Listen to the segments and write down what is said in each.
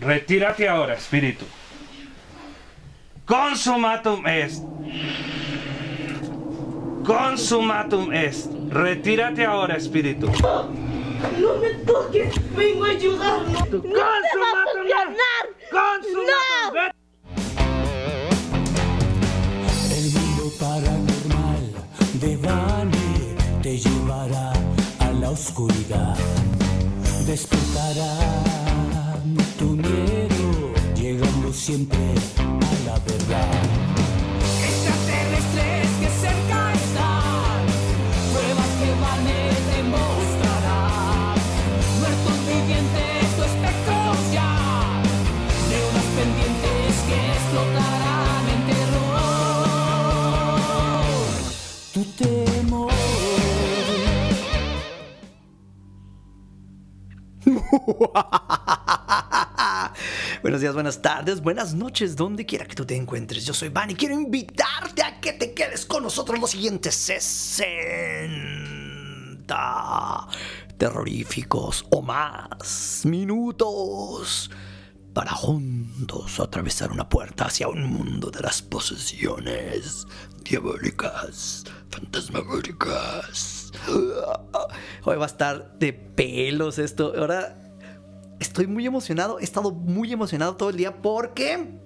retírate ahora, espíritu. Consumatum est. Consumatum est. Retírate ahora, espíritu. No me toques, vengo a ayudarlo. ¡No te va a! ¡Consumatum! El mundo paranormal de Vane te llevará a la oscuridad. Despertará tu miedo, llegando siempre a la verdad. Extraterrestres que cerca están, pruebas que Vane te mostrará. Muertos vivientes o espectros ya, de unas pendientes que explotarán en terror. Tu temor. Buenos días, buenas tardes, buenas noches, donde quiera que tú te encuentres. Yo soy Van y quiero invitarte a que te quedes con nosotros los siguientes 60 terroríficos o más minutos para juntos atravesar una puerta hacia un mundo de las posesiones diabólicas, fantasmagóricas. Hoy va a estar de pelos esto. Ahora estoy muy emocionado. He estado muy emocionado todo el día porque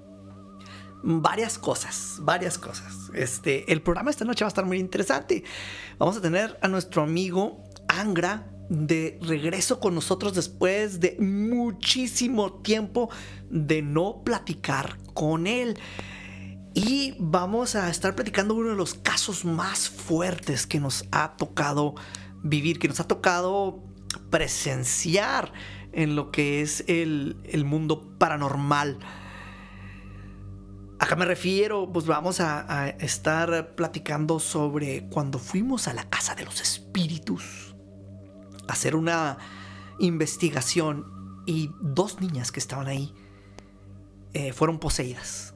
varias cosas, varias cosas. Este, el programa esta noche va a estar muy interesante. Vamos a tener a nuestro amigo Angra de regreso con nosotros después de muchísimo tiempo de no platicar con él. Y vamos a estar platicando uno de los casos más fuertes que nos ha tocado vivir, que nos ha tocado presenciar en lo que es el, el mundo paranormal. Acá me refiero, pues vamos a, estar platicando sobre cuando fuimos a la casa de los espíritus a hacer una investigación y dos niñas que estaban ahí eh, fueron poseídas.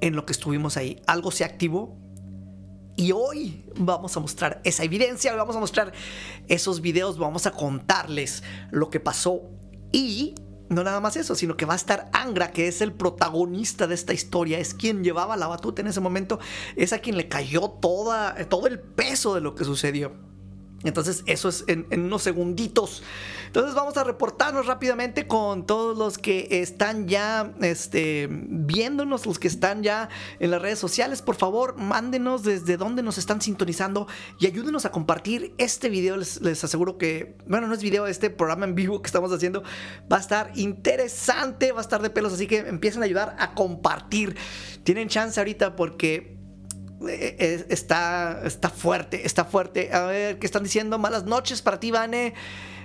En lo que estuvimos ahí, algo se activó y hoy vamos a mostrar esa evidencia, vamos a mostrar esos videos, vamos a contarles lo que pasó y no nada más eso, sino que va a estar Angra, que es el protagonista de esta historia, es quien llevaba la batuta en ese momento, es a quien le cayó toda, todo el peso de lo que sucedió. Entonces eso es en, unos segunditos. Entonces vamos a reportarnos rápidamente con todos los que están ya este, viéndonos, los que están ya en las redes sociales. Por favor, mándenos desde dónde nos están sintonizando y ayúdenos a compartir este video. Les, les aseguro que, bueno, no es video, este programa en vivo que estamos haciendo va a estar interesante, va a estar de pelos, así que empiecen a ayudar a compartir. Tienen chance ahorita porque está, está fuerte, está fuerte. A ver, ¿qué están diciendo? Malas noches para ti, Vane.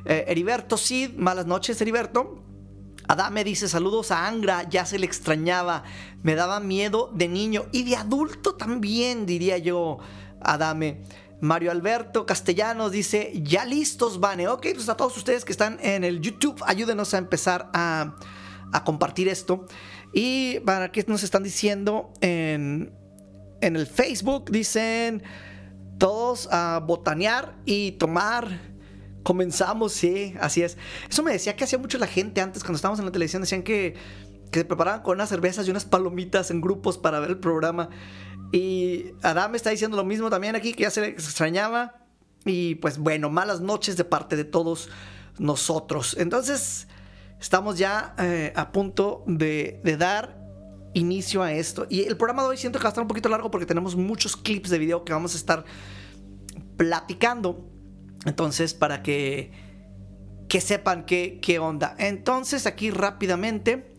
Eh, Heriberto Cid, malas noches, Heriberto. Adame dice saludos a Angra, ya se le extrañaba, me daba miedo de niño y de adulto también, diría yo, Adame. Mario Alberto Castellanos dice, ya listos, Vane. Ok, pues a todos ustedes que están en el YouTube, ayúdenos a empezar a, a compartir esto. Y para qué nos están diciendo en, en el Facebook dicen todos a botanear y tomar. Comenzamos, sí, así es. Eso me decía que hacía mucho la gente antes cuando estábamos en la televisión. Decían que, que se preparaban con unas cervezas y unas palomitas en grupos para ver el programa. Y Adam está diciendo lo mismo también aquí, que ya se extrañaba. Y pues bueno, malas noches de parte de todos nosotros. Entonces, estamos ya eh, a punto de dar inicio a esto. Y el programa de hoy siento que va a estar un poquito largo porque tenemos muchos clips de video que vamos a estar platicando. Entonces, para que, que sepan qué, qué onda. Entonces, aquí rápidamente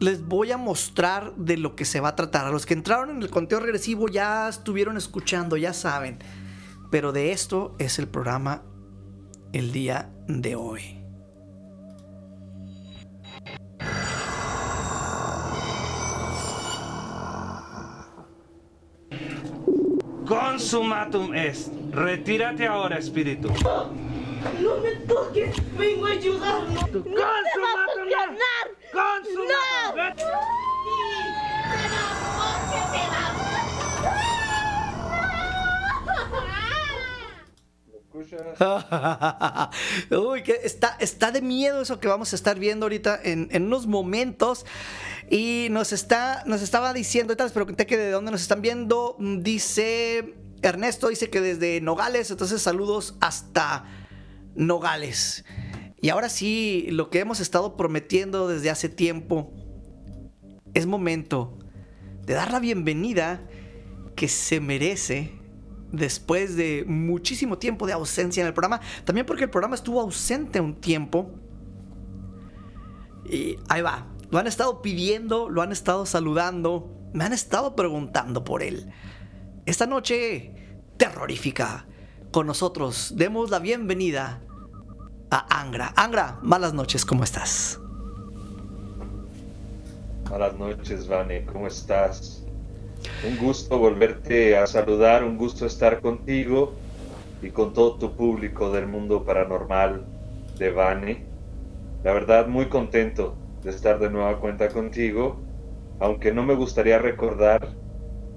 les voy a mostrar de lo que se va a tratar. A los que entraron en el conteo regresivo ya estuvieron escuchando, ya saben. Pero de esto es el programa el día de hoy. Consumatum est. Retírate ahora, espíritu. No me toques, vengo a ayudarlo. ¡No te va a funcionar! ¡Consumatum! ¡No! Uy, que está, está de miedo eso que vamos a estar viendo ahorita en, en unos momentos. Y nos está, nos estaba diciendo, ahorita les pregunté que de dónde nos están viendo. Mm, Dice Ernesto, dice que desde Nogales, entonces saludos hasta Nogales. Y ahora sí, lo que hemos estado prometiendo desde hace tiempo, es momento de dar la bienvenida que se merece después de muchísimo tiempo de ausencia en el programa. También porque el programa estuvo ausente un tiempo. Y ahí va. Lo han estado pidiendo, lo han estado saludando, me han estado preguntando por él. Esta noche terrorífica, con nosotros demos la bienvenida a Angra. Angra, malas noches, ¿cómo estás? Buenas noches, Vane, ¿cómo estás? Un gusto volverte a saludar, un gusto estar contigo y con todo tu público del mundo paranormal de Vane. La verdad, muy contento de estar de nueva cuenta contigo, aunque no me gustaría recordar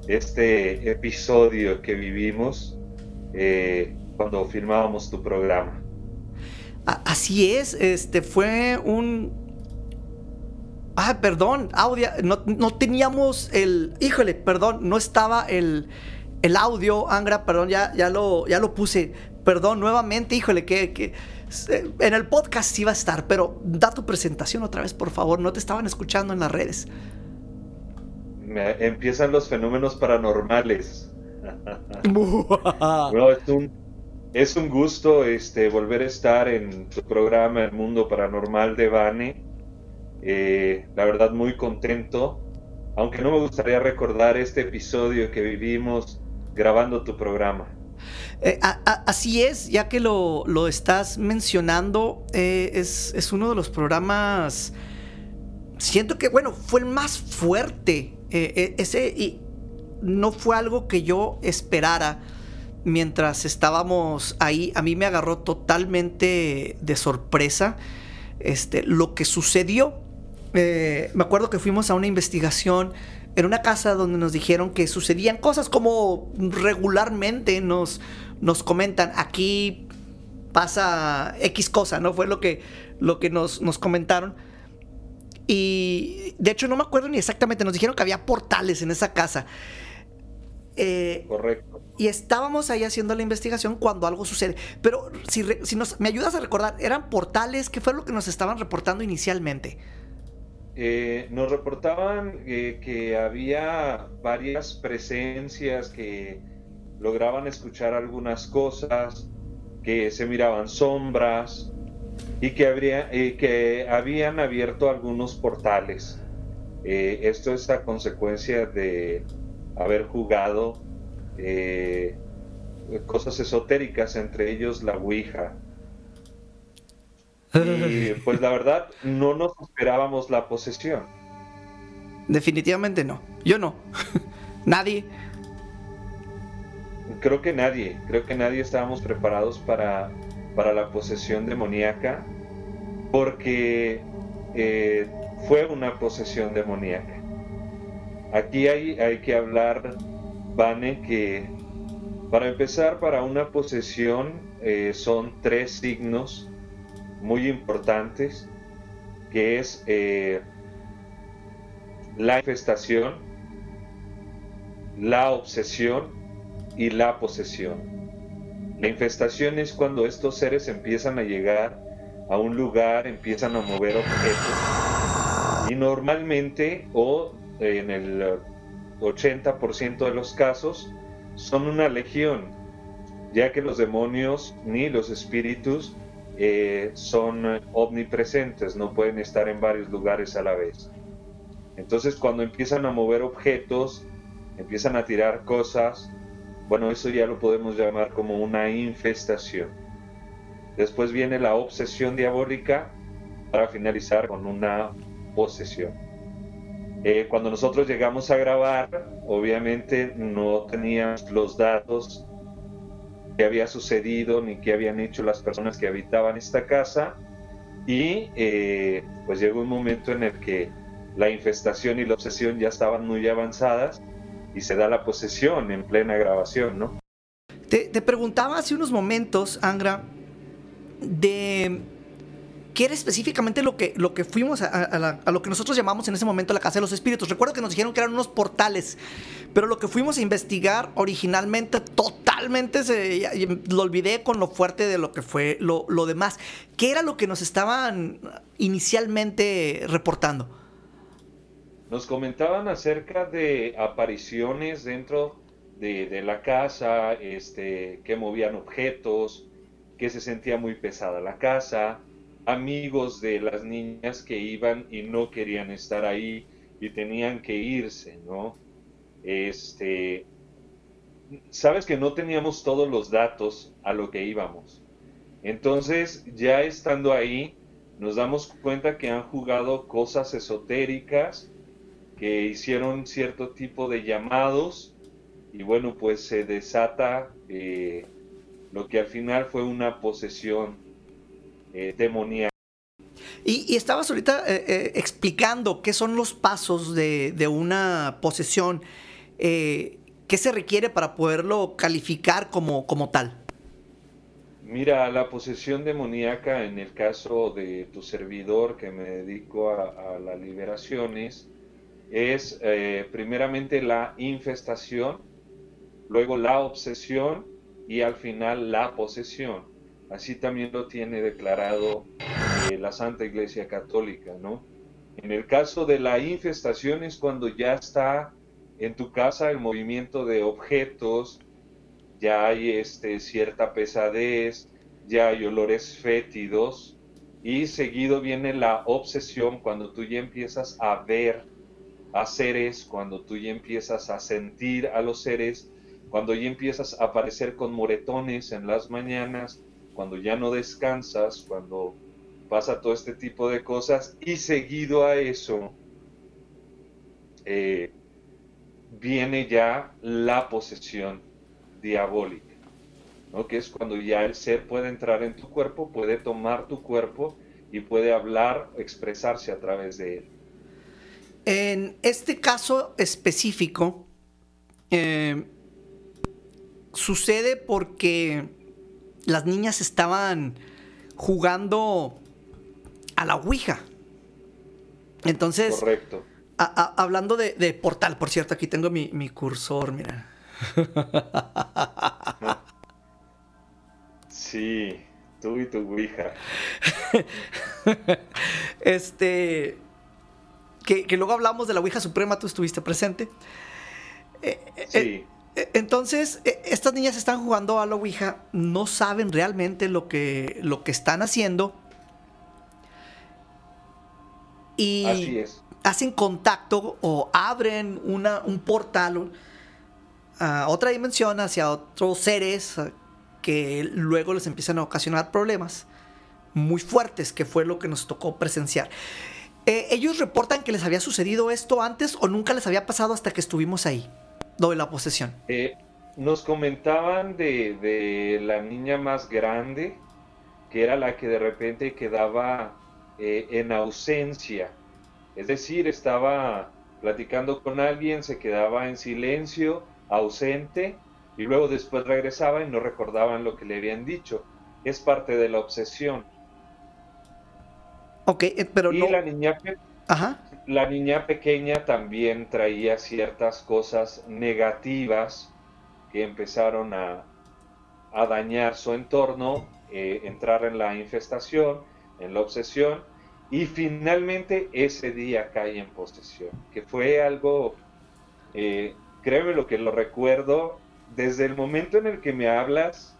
este episodio que vivimos eh, cuando filmábamos tu programa. Así es, este fue un... Ah, perdón, audio, no, no teníamos el... Híjole, perdón, no estaba el, el audio, Angra, perdón, ya, ya, lo, ya lo puse. Perdón, nuevamente, híjole, que, en el podcast sí va a estar, pero da tu presentación otra vez, por favor, no te estaban escuchando en las redes. Me- empiezan los fenómenos paranormales. Es un, es un gusto este, volver a estar en tu programa El Mundo Paranormal de Vane. Eh, la verdad, muy contento. Aunque no me gustaría recordar este episodio que vivimos grabando tu programa. Eh, así es, ya que lo, lo estás mencionando, eh, es, es uno de los programas. Siento que, bueno, fue el más fuerte. eh, ese y no fue algo que yo esperara mientras estábamos ahí. A mí me agarró totalmente de sorpresa este, lo que sucedió. Me acuerdo que fuimos a una investigación en una casa donde nos dijeron que sucedían cosas como regularmente nos, nos comentan aquí pasa X cosa, ¿no? Fue lo que, lo que nos, nos comentaron. Y de hecho no me acuerdo ni exactamente, nos dijeron que había portales en esa casa. Eh, Correcto. y estábamos ahí haciendo la investigación cuando algo sucede. Pero si, re- si nos, me ayudas a recordar, ¿eran portales? ¿Qué fue lo que nos estaban reportando inicialmente? Eh, nos reportaban eh, que había varias presencias que lograban escuchar algunas cosas, que se miraban sombras y que, habría, eh, que habían abierto algunos portales. Eh, esto es a consecuencia de haber jugado cosas esotéricas, entre ellos la Ouija. Y pues la verdad, no nos esperábamos la posesión. Definitivamente no. Yo no. Nadie. Creo que nadie, creo que nadie estábamos preparados para, para la posesión demoníaca, porque eh, fue una posesión demoníaca. Aquí hay, hay que hablar, Vane, que para empezar, para una posesión eh, son tres signos muy importantes, que es eh, la infestación, la obsesión y la posesión. La infestación es cuando estos seres empiezan a llegar a un lugar, empiezan a mover objetos y normalmente o en el 80% de los casos son una legión, ya que los demonios ni los espíritus eh, son omnipresentes, no pueden estar en varios lugares a la vez. Entonces cuando empiezan a mover objetos, empiezan a tirar cosas, bueno, eso ya lo podemos llamar como una infestación. Después viene la obsesión diabólica para finalizar con una posesión. Eh, cuando nosotros llegamos a grabar, obviamente no teníamos los datos que había sucedido ni qué habían hecho las personas que habitaban esta casa y eh, pues llegó un momento en el que la infestación y la obsesión ya estaban muy avanzadas y se da la posesión en plena grabación, ¿no? Te, te preguntaba hace unos momentos, Angra, de qué era específicamente lo que, lo que fuimos a, lo que nosotros llamamos en ese momento la Casa de los Espíritus. Recuerdo que nos dijeron que eran unos portales, pero lo que fuimos a investigar originalmente totalmente se, lo olvidé con lo fuerte de lo que fue lo, lo demás. ¿Qué era lo que nos estaban inicialmente reportando? Nos comentaban acerca de apariciones dentro de, de la casa, este, que movían objetos, que se sentía muy pesada la casa, amigos de las niñas que iban y no querían estar ahí y tenían que irse, ¿no? Este, sabes que no teníamos todos los datos a lo que íbamos. Entonces, ya estando ahí, nos damos cuenta que han jugado cosas esotéricas, que hicieron cierto tipo de llamados, y bueno, pues se desata eh, lo que al final fue una posesión eh. Y, y estabas ahorita eh, eh, explicando qué son los pasos de, de una posesión, eh, qué se requiere para poderlo calificar como, como tal. Mira, la posesión demoníaca en el caso de tu servidor que me dedico a, a las liberaciones es eh, primeramente la infestación, luego la obsesión y al final la posesión. Así también lo tiene declarado eh, la Santa Iglesia Católica, ¿no? En el caso de la infestación es cuando ya está en tu casa el movimiento de objetos, ya hay este, cierta pesadez, ya hay olores fétidos y seguido viene la obsesión cuando tú ya empiezas a ver a seres, cuando tú ya empiezas a sentir a los seres, cuando ya empiezas a aparecer con moretones en las mañanas, cuando ya no descansas, cuando pasa todo este tipo de cosas y seguido a eso eh, viene ya la posesión diabólica, ¿no? que es cuando ya el ser puede entrar en tu cuerpo, puede tomar tu cuerpo y puede hablar, expresarse a través de él. En este caso específico, eh, sucede porque las niñas estaban jugando a la Ouija. Entonces, Correcto. a- a- hablando de, de portal, por cierto, aquí tengo mi, mi cursor, mira. Sí, tú y tu Ouija. Este. Que, que luego hablamos de la Ouija Suprema, tú estuviste presente. Eh, eh, Sí. eh, Entonces, eh, estas niñas están jugando a la Ouija, no saben realmente lo que, lo que están haciendo. Y Así es. hacen contacto o abren una, un portal a otra dimensión hacia otros seres que luego les empiezan a ocasionar problemas muy fuertes, que fue lo que nos tocó presenciar. Eh, ellos reportan que les había sucedido esto antes o nunca les había pasado hasta que estuvimos ahí, lo de la posesión. Eh, nos comentaban de, de la niña más grande, que era la que de repente quedaba eh, en ausencia. Es decir, estaba platicando con alguien, se quedaba en silencio, ausente, y luego después regresaba y no recordaban lo que le habían dicho. Es parte de la obsesión. Ok, eh, pero y no. la niña Ajá. La niña pequeña también traía ciertas cosas negativas que empezaron a, a dañar su entorno, eh, entrar en la infestación, en la obsesión, y finalmente ese día cae en posesión, que fue algo, eh, créeme lo que lo recuerdo, desde el momento en el que me hablas,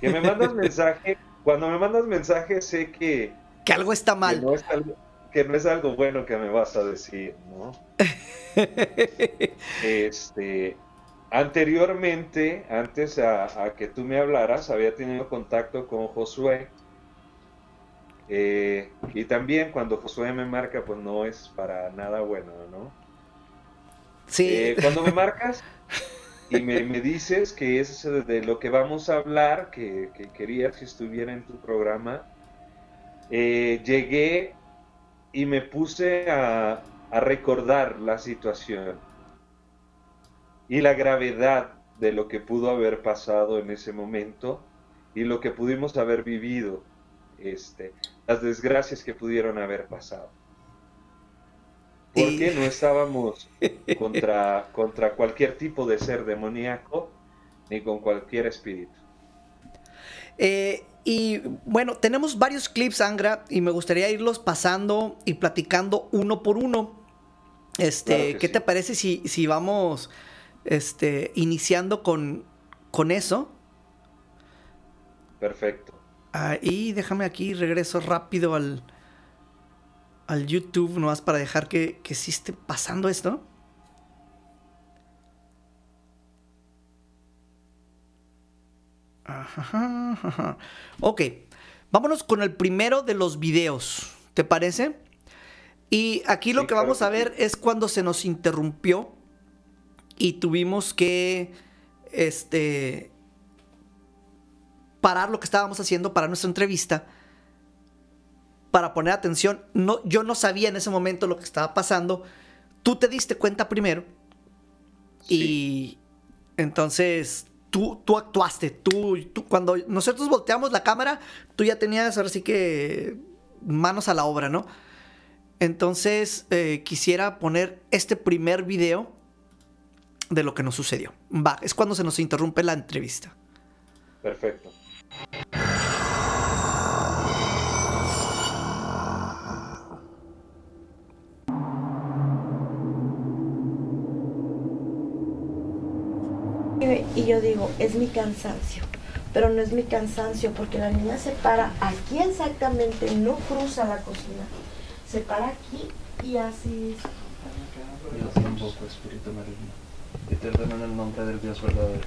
que me mandas mensaje, cuando me mandas mensaje sé que, Que algo está que mal. no que no es algo bueno que me vas a decir, ¿no? Este, anteriormente, antes a, a que tú me hablaras, había tenido contacto con Josué. eh, y también cuando Josué me marca, pues no es para nada bueno, ¿no? sí. Eh, cuando me marcas y me, me dices que es de lo que vamos a hablar, que, que querías que estuviera en tu programa, eh, llegué y me puse a, a recordar la situación y la gravedad de lo que pudo haber pasado en ese momento y lo que pudimos haber vivido, este, las desgracias que pudieron haber pasado. Porque no estábamos contra, contra cualquier tipo de ser demoníaco ni con cualquier espíritu. Eh, y bueno, tenemos varios clips, Angra, y me gustaría irlos pasando y platicando uno por uno. Este, Claro que ¿qué sí. te parece si, si vamos este, iniciando con, con eso? Perfecto. Ah, y déjame aquí, regreso rápido al, al YouTube, nomás para dejar que, que sí esté pasando esto. Ajá, ajá. Ok, vámonos con el primero de los videos, ¿te parece? Y aquí lo Sí, que claro vamos a ver es cuando se nos interrumpió y tuvimos que, este, parar lo que estábamos haciendo para nuestra entrevista para poner atención. No, yo no sabía en ese momento lo que estaba pasando. Tú te diste cuenta primero y entonces tú, tú actuaste. Tú, tú- cuando nosotros volteamos la cámara, tú ya tenías ahora sí que manos a la obra, ¿no? Entonces eh, quisiera poner este primer video de lo que nos sucedió. Va, es cuando se nos interrumpe la entrevista. Perfecto. Y yo digo, es mi cansancio. Pero no es mi cansancio porque la niña se para aquí exactamente, no cruza la cocina. Se para aquí y así. Dios invoco, Espíritu maligno, y te ordeno en el nombre del Dios verdadero,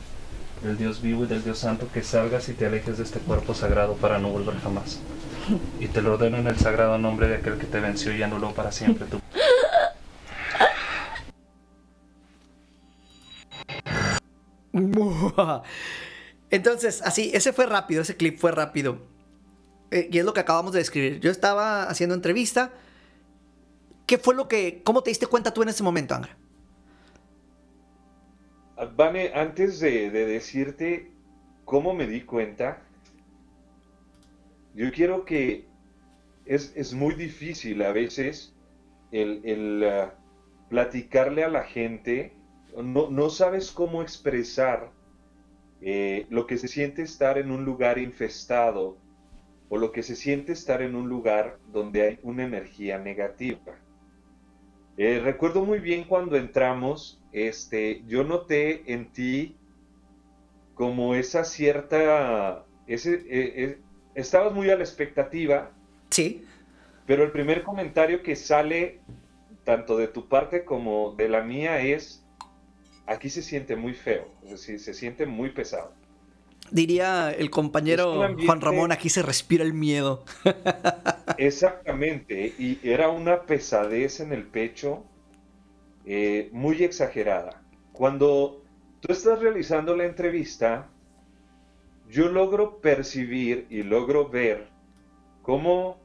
del Dios vivo y del Dios santo, que salgas y te alejes de este cuerpo sagrado para no volver jamás. Y te lo ordeno en el sagrado nombre de aquel que te venció y anuló para siempre tu... Entonces, así, ese fue rápido, ese clip fue rápido. Eh, y es lo que acabamos de describir. Yo estaba haciendo entrevista. ¿Qué fue lo que... ¿Cómo te diste cuenta tú en ese momento, Angra? Ah, Vane, antes de, de decirte cómo me di cuenta, yo quiero que es, es muy difícil a veces el, el, ah, platicarle a la gente, no, no sabes cómo expresar eh, lo que se siente estar en un lugar infestado o lo que se siente estar en un lugar donde hay una energía negativa. Eh, recuerdo muy bien cuando entramos, este, yo noté en ti como esa cierta, ese, eh, eh, estabas muy a la expectativa, Sí. pero el primer comentario que sale tanto de tu parte como de la mía es, aquí se siente muy feo, es decir, se siente muy pesado. Diría el compañero ambiente- Juan Ramón, aquí se respira el miedo. Exactamente, y era una pesadez en el pecho eh, muy exagerada. Cuando tú estás realizando la entrevista, yo logro percibir y logro ver cómo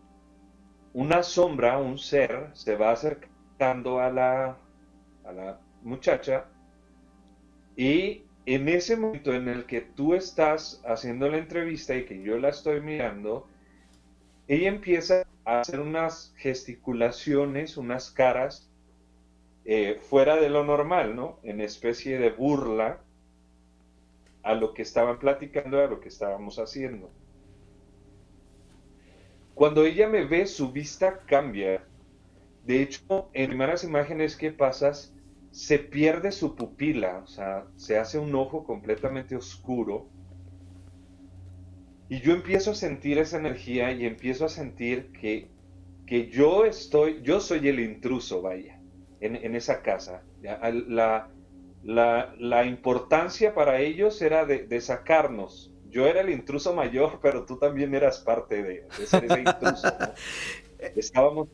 una sombra, un ser, se va acercando a la, a la muchacha y en ese momento en el que tú estás haciendo la entrevista y que yo la estoy mirando, ella empieza a hacer unas gesticulaciones, unas caras eh, fuera de lo normal, ¿no? En especie de burla a lo que estaban platicando, a lo que estábamos haciendo. Cuando ella me ve, su vista cambia. De hecho, en primeras imágenes que pasas, se pierde su pupila, o sea, se hace un ojo completamente oscuro. Y yo empiezo a sentir esa energía y empiezo a sentir que, que yo estoy, yo soy el intruso, vaya, en, en esa casa. La, la, la importancia para ellos era de, de sacarnos. Yo era el intruso mayor, pero tú también eras parte de, de ser ese intruso. ¿no? Estábamos,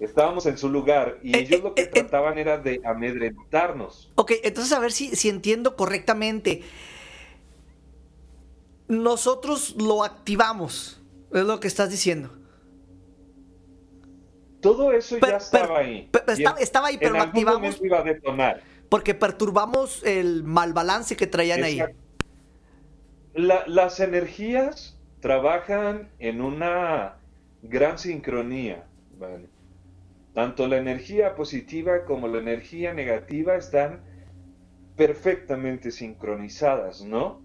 estábamos en su lugar y Eh, ellos lo que eh, eh, trataban era de amedrentarnos. Ok, entonces a ver si, si entiendo correctamente. Nosotros lo activamos, es lo que estás diciendo. Todo eso ya estaba ahí. estaba- estaba ahí, pero en lo algún activamos. momento iba a detonar. Porque perturbamos el mal balance que traían ahí. La- las energías trabajan en una gran sincronía, ¿vale? Tanto la energía positiva como la energía negativa están perfectamente sincronizadas, ¿no?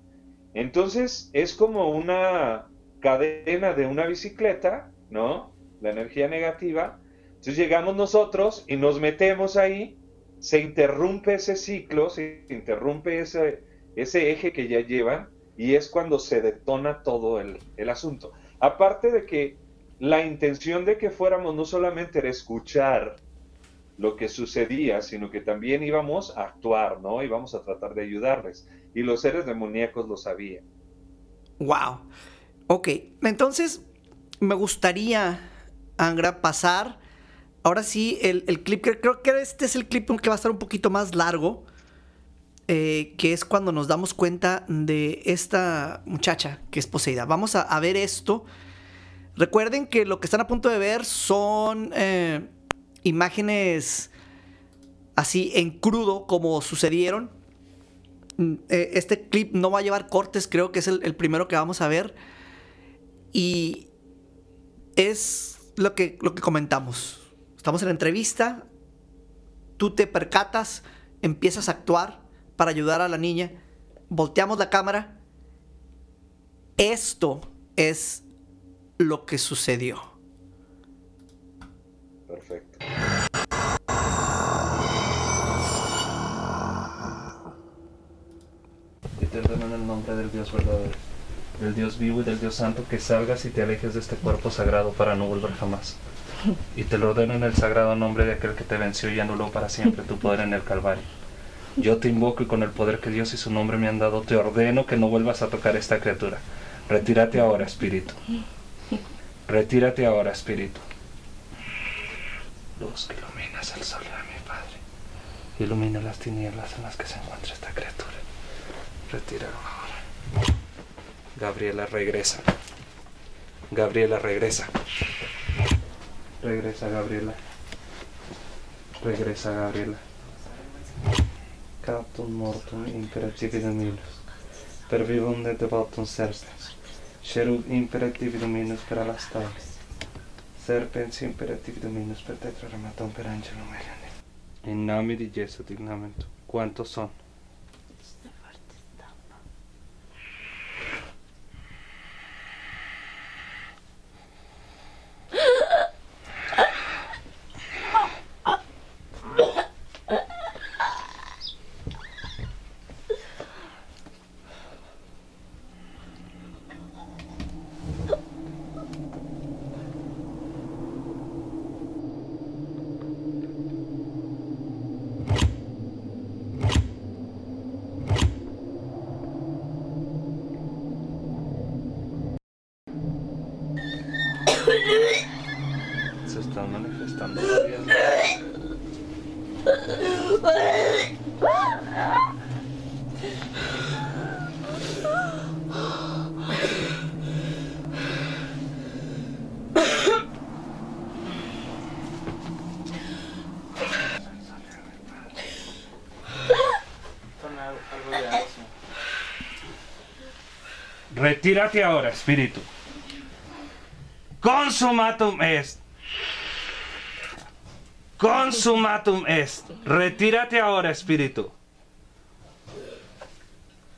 Entonces es como una cadena de una bicicleta, ¿no? La energía negativa. Entonces llegamos nosotros y nos metemos ahí, se interrumpe ese ciclo, se interrumpe ese, ese eje que ya llevan y es cuando se detona todo el, el asunto. Aparte de que la intención de que fuéramos no solamente era escuchar lo que sucedía, sino que también íbamos a actuar, ¿no? Íbamos a tratar de ayudarles. Y los seres demoníacos lo sabían. Wow. Ok, entonces me gustaría, Angra, pasar. Ahora sí, el, el clip, creo que este es el clip que va a estar un poquito más largo. eh, que es cuando nos damos cuenta de esta muchacha que es poseída. Vamos a, a ver esto. Recuerden que lo que están a punto de ver son eh, imágenes así en crudo como sucedieron. Mm, eh, Este clip no va a llevar cortes, creo que es el, primero que vamos a ver. Y es lo que, lo que comentamos. Estamos en la entrevista, tú te percatas, empiezas a actuar para ayudar a la niña, volteamos la cámara. Esto es lo que sucedió. Perfecto. Y te ordeno en el nombre del Dios verdadero, del Dios vivo y del Dios santo, que salgas y te alejes de este cuerpo sagrado para no volver jamás. Y te lo ordeno en el sagrado nombre de aquel que te venció y anuló para siempre tu poder en el Calvario. Yo te invoco y con el poder que Dios y su nombre me han dado, te ordeno que no vuelvas a tocar esta criatura. Retírate ahora, espíritu. Retírate ahora, espíritu. Luz que iluminas el sol de mi Padre. Ilumina las tinieblas en las que se encuentra esta criatura. Retíralo ahora. Gabriela regresa. Gabriela regresa. Regresa Gabriela. Regresa Gabriela. Captum mortum ilus. Per vivum de devotum. Sherud imperatividum minus per alastai. Serpens imperatividum minus per tetraramatum per angelum nome di Gesù dignamento. ¿Cuántos son? Se están manifestando varias. Retírate ahora, espíritu. Consumatum est. Consumatum est. Retírate ahora, espíritu.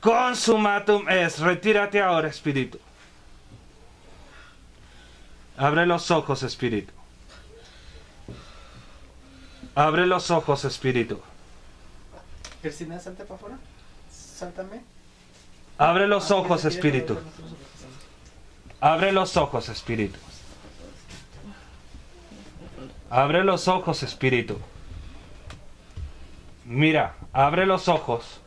Consumatum est. Retírate ahora, espíritu. Abre los ojos, espíritu. Abre los ojos, espíritu. Cristina, salte para afuera. Sáltame. Abre los ojos, espíritu. Abre los ojos, espíritu. Abre los ojos, espíritu. Mira, abre los ojos.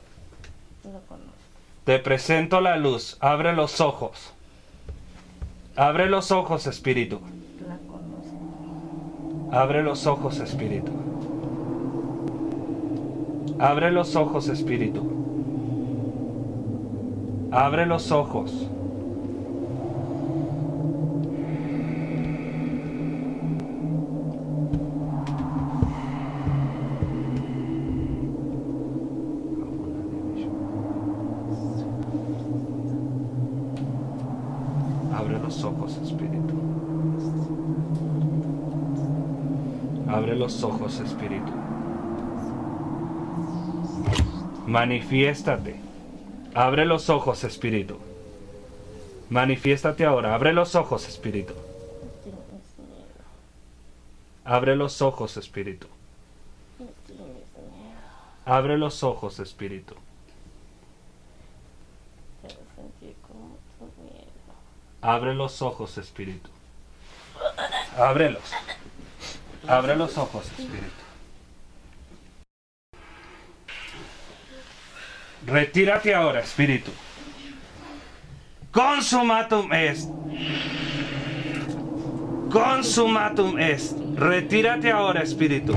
Te presento la luz. Abre los ojos. Abre los ojos, espíritu. Abre los ojos, espíritu. Abre los ojos, espíritu. Abre los ojos. Abre los ojos, Espíritu. Abre los ojos, Espíritu. Manifiéstate. Abre los ojos, Espíritu. Manifiéstate ahora. Abre los ojos, Espíritu. Abre los ojos, Espíritu. Abre los ojos, Espíritu. Abre los ojos, Espíritu. Ábrelos. Abre los ojos, Espíritu. Retírate ahora, Espíritu. Consumatum est. Consumatum est. Retírate ahora, Espíritu.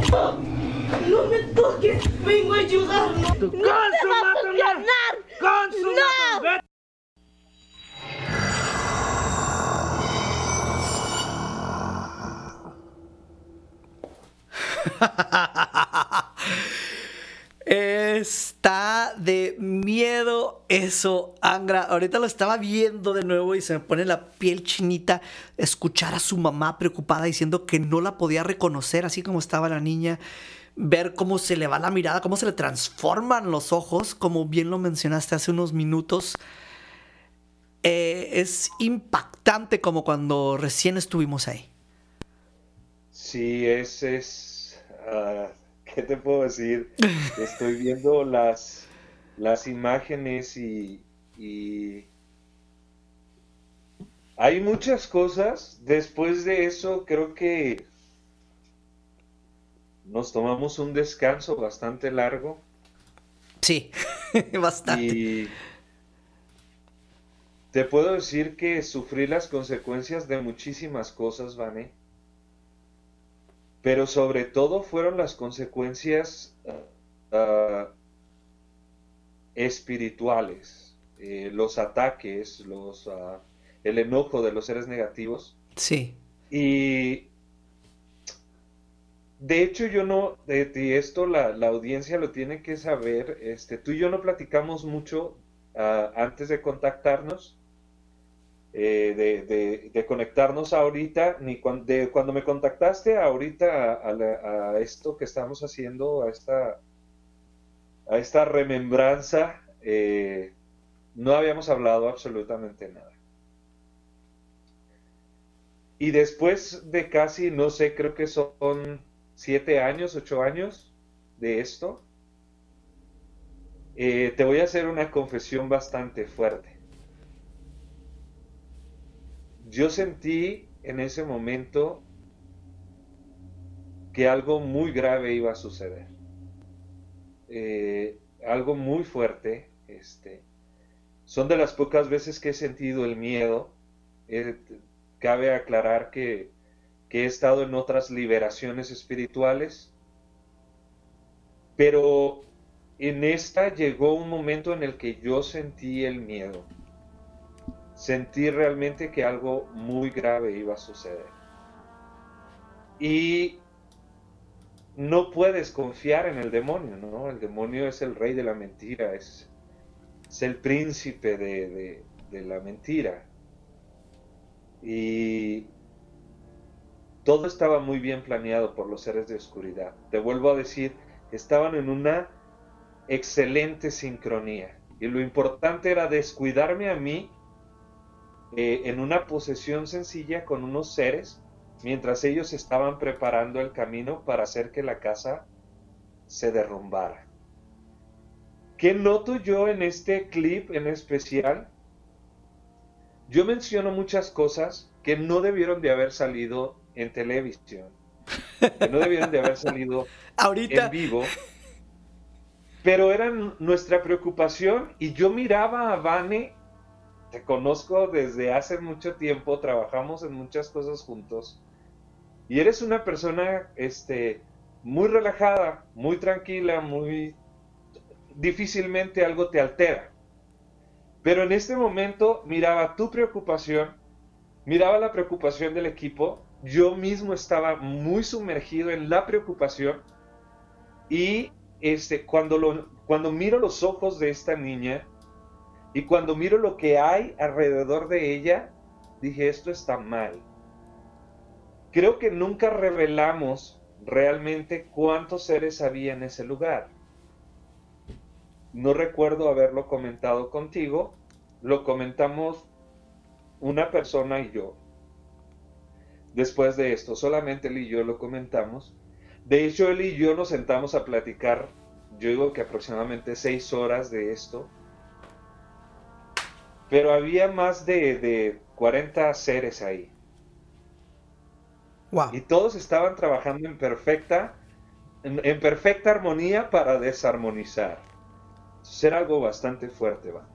No me toques, vengo a ayudarlo. No te va a funcionar. Consumatum. Vete. Está de miedo eso, Angra. Ahorita lo estaba viendo de nuevo y se me pone la piel chinita escuchar a su mamá preocupada diciendo que no la podía reconocer así como estaba la niña. Ver cómo se le va la mirada, cómo se le transforman los ojos, como bien lo mencionaste hace unos minutos. Eh, es impactante como cuando recién estuvimos ahí. Sí, es, es, ah, ¿qué te puedo decir? Estoy viendo las, las imágenes y, y hay muchas cosas. Después de eso, creo que nos tomamos un descanso bastante largo Sí, bastante. y te puedo decir que sufrí las consecuencias de muchísimas cosas, Vane. Pero sobre todo fueron las consecuencias ah, espirituales, eh, los ataques, los, ah, el enojo de los seres negativos. Sí. Y de hecho yo no, de, y esto la, la audiencia lo tiene que saber, este, tú y yo no platicamos mucho ah, antes de contactarnos, eh, de, conectarnos ahorita, ni cuan- cuando me contactaste ahorita a esto que estamos haciendo, a esta, a esta remembranza, eh, no habíamos hablado absolutamente nada. Y después de casi, no sé, creo que son siete años, ocho años de esto, eh, te voy a hacer una confesión bastante fuerte. Yo sentí en ese momento que algo muy grave iba a suceder. Eh, algo muy fuerte. Este, son de las pocas veces que he sentido el miedo. Eh, cabe aclarar que, que he estado en otras liberaciones espirituales, pero en esta llegó un momento en el que yo sentí el miedo. Sentí realmente que algo muy grave iba a suceder. Y no puedes confiar en el demonio, ¿no? El demonio es el rey de la mentira, es, el príncipe de- de la mentira. Y todo estaba muy bien planeado por los seres de oscuridad. Te vuelvo a decir, estaban en una excelente sincronía. Y lo importante era descuidarme a mí eh, en una posesión sencilla con unos seres mientras ellos estaban preparando el camino para hacer que la casa se derrumbara. ¿Qué noto yo en este clip en especial? Yo menciono muchas cosas que no debieron de haber salido en televisión, que no debieron de haber salido Ahorita, en vivo, pero era n- nuestra preocupación y yo miraba a Vane, te conozco desde hace mucho tiempo, trabajamos en muchas cosas juntos y eres una persona este muy relajada, muy tranquila, muy difícilmente algo te altera. Pero en este momento miraba tu preocupación, miraba la preocupación del equipo, yo mismo estaba muy sumergido en la preocupación y este, cuando, lo, cuando miro los ojos de esta niña y cuando miro lo que hay alrededor de ella, dije, esto está mal. Creo que nunca revelamos realmente cuántos seres había en ese lugar. No recuerdo haberlo comentado contigo, lo comentamos una persona y yo. Después de esto, solamente él y yo lo comentamos. De hecho, él y yo nos sentamos a platicar, yo digo que aproximadamente seis horas de esto. Pero había más de, de 40 seres ahí. Wow. Y todos estaban trabajando en perfecta, en, en perfecta armonía para desarmonizar. Era algo bastante fuerte, va.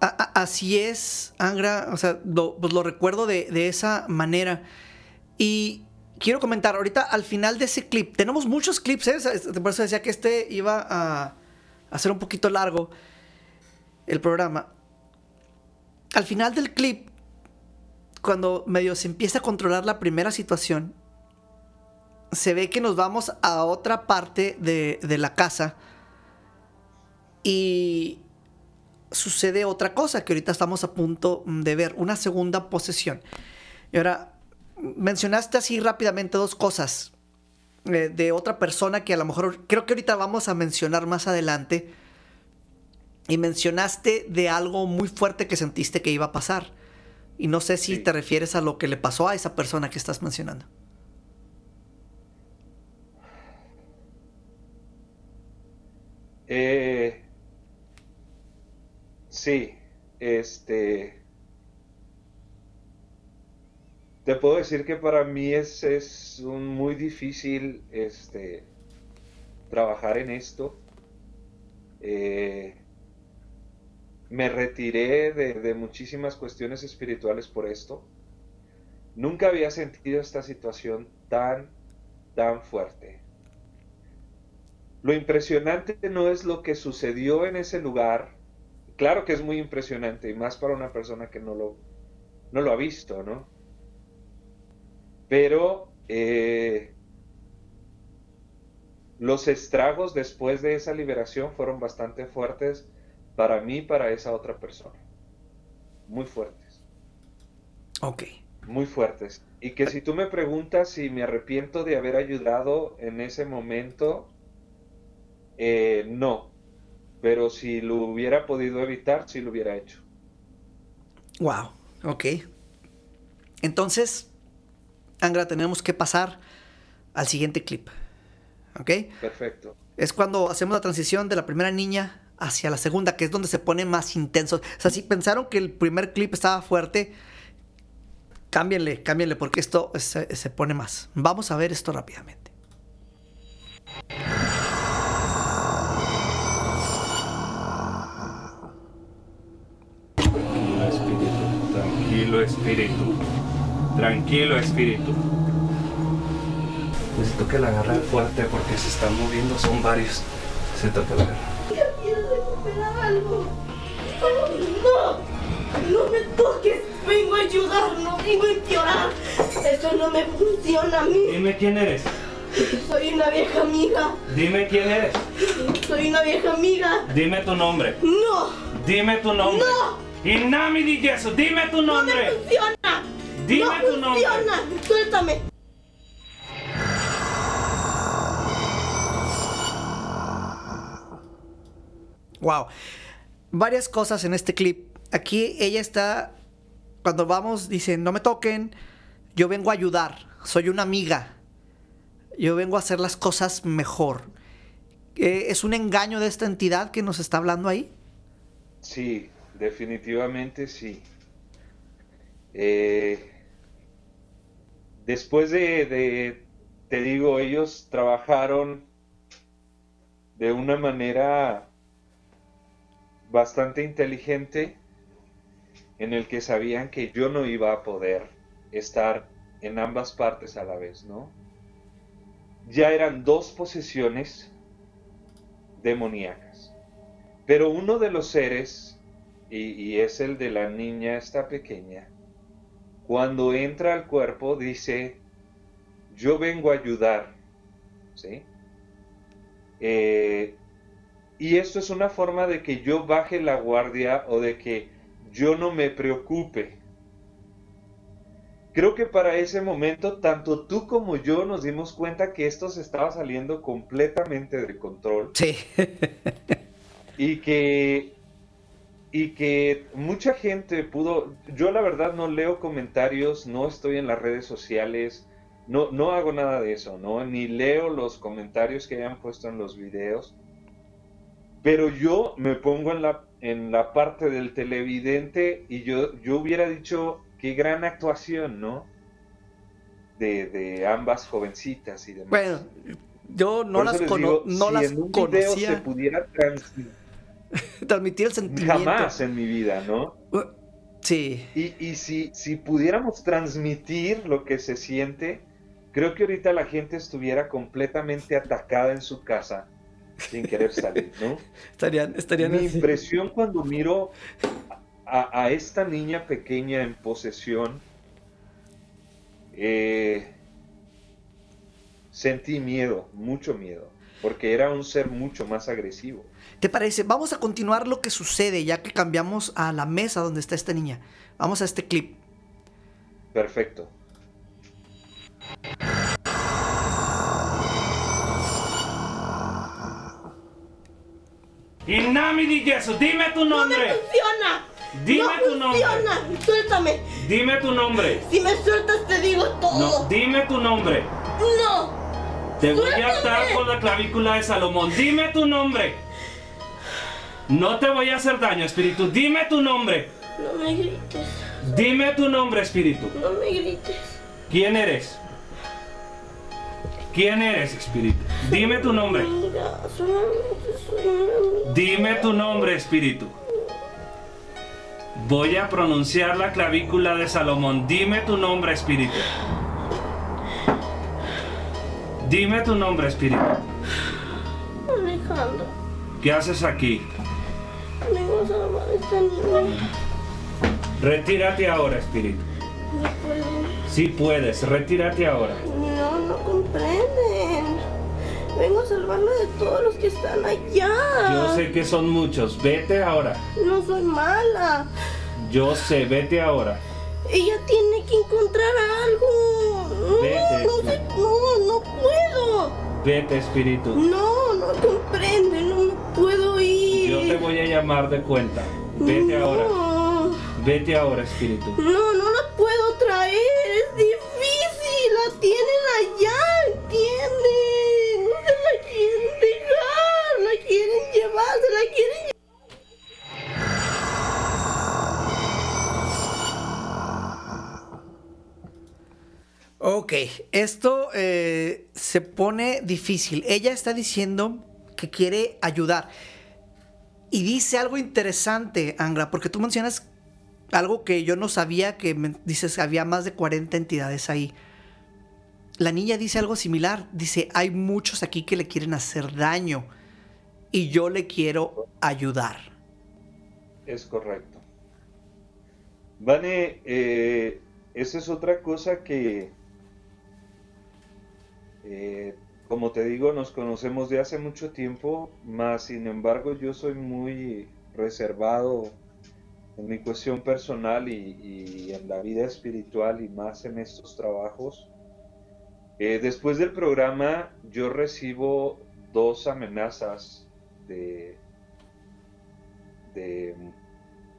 A- a- así es, Angra, o sea, lo, pues lo recuerdo de, de esa manera. Y quiero comentar, ahorita al final de ese clip, tenemos muchos clips, ¿eh? Por eso decía que este iba a, a ser un poquito largo el programa. Al final del clip, cuando medio se empieza a controlar la primera situación, se ve que nos vamos a otra parte de, de la casa y sucede otra cosa que ahorita estamos a punto de ver, una segunda posesión. Y ahora, mencionaste así rápidamente dos cosas eh, de otra persona que a lo mejor creo que ahorita vamos a mencionar más adelante. Y mencionaste de algo muy fuerte que sentiste que iba a pasar. Y no sé si Sí. te refieres a lo que le pasó a esa persona que estás mencionando. Eh, sí, este... Te puedo decir que para mí es, es un muy difícil este, trabajar en esto. Eh, me retiré de, muchísimas cuestiones espirituales por esto. Nunca había sentido esta situación tan, tan fuerte. Lo impresionante no es lo que sucedió en ese lugar. Claro que es muy impresionante, y más para una persona que no lo, no lo ha visto, ¿no? Pero eh, los estragos después de esa liberación fueron bastante fuertes para mí y para esa otra persona. Muy fuertes, Ok. muy fuertes. Y que si tú me preguntas si me arrepiento de haber ayudado en ese momento, eh, no. Pero si lo hubiera podido evitar, sí lo hubiera hecho. Wow. Ok. Entonces, Angra, tenemos que pasar al siguiente clip. ¿Ok? Perfecto. Es cuando hacemos la transición de la primera niña hacia la segunda, que es donde se pone más intenso. O sea, si pensaron que el primer clip estaba fuerte, cámbienle, cámbienle, porque esto se, se pone más. Vamos a ver esto rápidamente. Tranquilo, espíritu. Tranquilo, espíritu. Tranquilo, espíritu. Necesito que la agarre fuerte porque se están moviendo, son varios. Se toca la agarra. Algo. No, no me toques. Vengo a ayudar, no vengo a empeorar. Eso no me funciona a mí. Dime quién eres. Soy una vieja amiga. Dime quién eres. Soy una vieja amiga. Dime tu nombre. No, Dime tu nombre. No. Inami di Yesu, dime tu no me nombre. funciona. Dime no tu nombre. funciona. Suéltame. Wow. Varias cosas en este clip. Aquí ella está, cuando vamos, dice, no me toquen, yo vengo a ayudar, soy una amiga, yo vengo a hacer las cosas mejor. Eh, ¿Es un engaño de esta entidad que nos está hablando ahí? Sí, definitivamente sí. Eh, después de, de, te digo, ellos trabajaron de una manera bastante inteligente en el que sabían que yo no iba a poder estar en ambas partes a la vez, ¿no? Ya eran dos posesiones demoníacas. Pero uno de los seres, y, es el de la niña esta pequeña, cuando entra al cuerpo dice, yo vengo a ayudar, ¿sí? Eh, y esto es una forma de que yo baje la guardia o de que yo no me preocupe. Creo que para ese momento, tanto tú como yo nos dimos cuenta que esto se estaba saliendo completamente de control. Sí. y que y que mucha gente pudo yo la verdad no leo comentarios no estoy en las redes sociales no no hago nada de eso no ni leo los comentarios que hayan puesto en los videos pero yo me pongo en la en la parte del televidente y yo yo hubiera dicho qué gran actuación no de, de ambas jovencitas y demás Bueno, yo no las, digo, no si las en un video se pudiera transmitir Transmitir el sentimiento. jamás en mi vida, ¿no? Uh, Sí. Y, y si, si pudiéramos transmitir lo que se siente, creo que ahorita la gente estuviera completamente atacada en su casa sin querer salir, ¿no? Estarían, estarían Mi así. impresión cuando miro a, a esta niña pequeña en posesión, eh, sentí miedo, mucho miedo, porque era un ser mucho más agresivo. ¿Te parece? Vamos a continuar lo que sucede ya que cambiamos a la mesa donde está esta niña. Vamos a este clip. Perfecto. Inami Diyesu, dime tu ¡No me nombre. funciona! Dime ¡No tu nombre. funciona! ¡Suéltame! Dime tu nombre. Si me sueltas te digo No, todo. dime tu nombre. ¡No! Te voy a atar con la clavícula de Salomón. Dime tu nombre. No te voy a hacer daño, espíritu. Dime tu nombre. No me grites. Dime tu nombre, espíritu. No me grites. ¿Quién eres? ¿Quién eres, espíritu? Dime tu nombre. Dime tu nombre, espíritu. Voy a pronunciar la clavícula de Salomón. Dime tu nombre, espíritu. Dime tu nombre, espíritu. Alejandro. ¿Qué haces aquí? Vengo a salvar a esta niña. Retírate ahora, espíritu. Si puedes, retírate ahora. No, no comprenden. Vengo a salvarla de todos los que están allá. Yo sé que son muchos. Vete ahora. No soy mala. Yo sé, vete ahora. Ella tiene que encontrar algo. No, Vete, no sé, no, no puedo. Vete, espíritu. No, no comprende, no me puedo ir. Yo te voy a llamar de cuenta. Vete ahora. No, Vete ahora, espíritu. no, no Ok, esto eh, se pone difícil. Ella está diciendo que quiere ayudar. Y dice algo interesante, Angra, porque tú mencionas algo que yo no sabía, que me- dices que había más de 40 entidades ahí. La niña dice algo similar. Dice, hay muchos aquí que le quieren hacer daño y yo le quiero ayudar. Es correcto. Vane, eh, esa es otra cosa que, eh, como te digo, nos conocemos de hace mucho tiempo, más sin embargo yo soy muy reservado en mi cuestión personal y, en la vida espiritual y más en estos trabajos. Eh, después del programa yo recibo dos amenazas de, de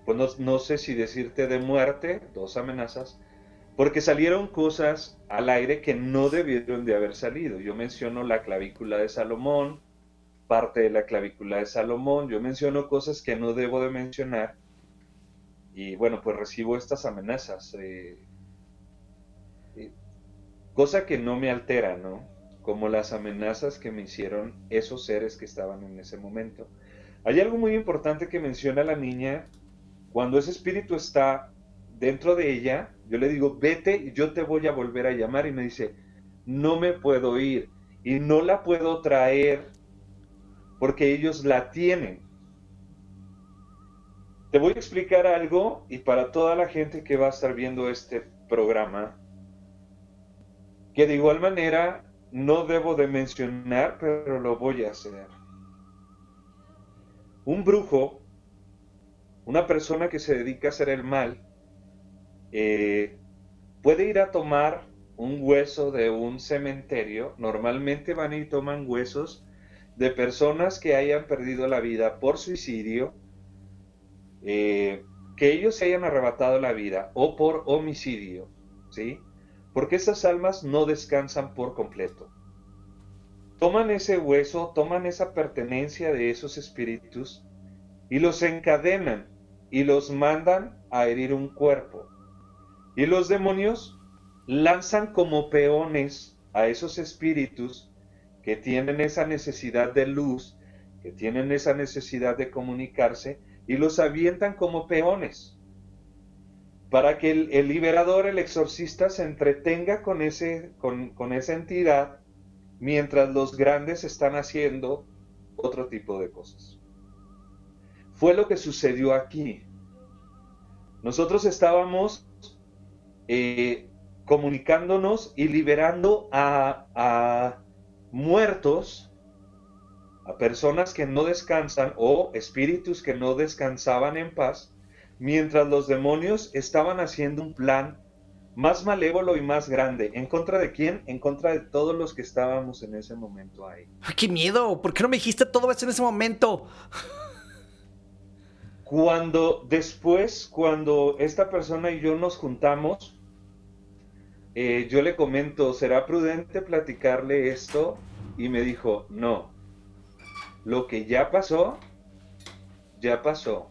pues no sé si decirte de muerte, dos amenazas, porque salieron cosas al aire que no debieron de haber salido. Yo menciono la clavícula de Salomón, parte de la clavícula de Salomón, yo menciono cosas que no debo de mencionar y bueno, pues recibo estas amenazas, eh, eh, cosa que no me altera, ¿no? Como las amenazas que me hicieron esos seres que estaban en ese momento. Hay algo muy importante que menciona la niña cuando ese espíritu está dentro de ella, yo le digo, vete y yo te voy a volver a llamar y me dice, no me puedo ir y no la puedo traer porque ellos la tienen. Te voy a explicar algo y para toda la gente que va a estar viendo este programa, que de igual manera no debo de mencionar, pero lo voy a hacer. Un brujo una persona que se dedica a hacer el mal, eh, puede ir a tomar un hueso de un cementerio. Normalmente van y toman huesos de personas que hayan perdido la vida por suicidio, eh, que ellos se hayan arrebatado la vida o por homicidio, ¿sí? Porque esas almas no descansan por completo. Toman ese hueso, toman esa pertenencia de esos espíritus y los encadenan y los mandan a herir un cuerpo. Y los demonios lanzan como peones a esos espíritus que tienen esa necesidad de luz, que tienen esa necesidad de comunicarse, y los avientan como peones, para que el, liberador, el exorcista, se entretenga con, ese, con, con esa entidad, mientras los grandes están haciendo otro tipo de cosas. Fue lo que sucedió aquí. Nosotros estábamos eh, comunicándonos y liberando a, muertos, a personas que no descansan o espíritus que no descansaban en paz, mientras los demonios estaban haciendo un plan más malévolo y más grande. ¿En contra de quién? En contra de todos los que estábamos en ese momento ahí. Ay, ¡Qué miedo! ¿Por qué no me dijiste todo eso en ese momento? Cuando después, cuando esta persona y yo nos juntamos, eh, yo le comento, ¿será prudente platicarle esto? Y me dijo, no, lo que ya pasó, ya pasó.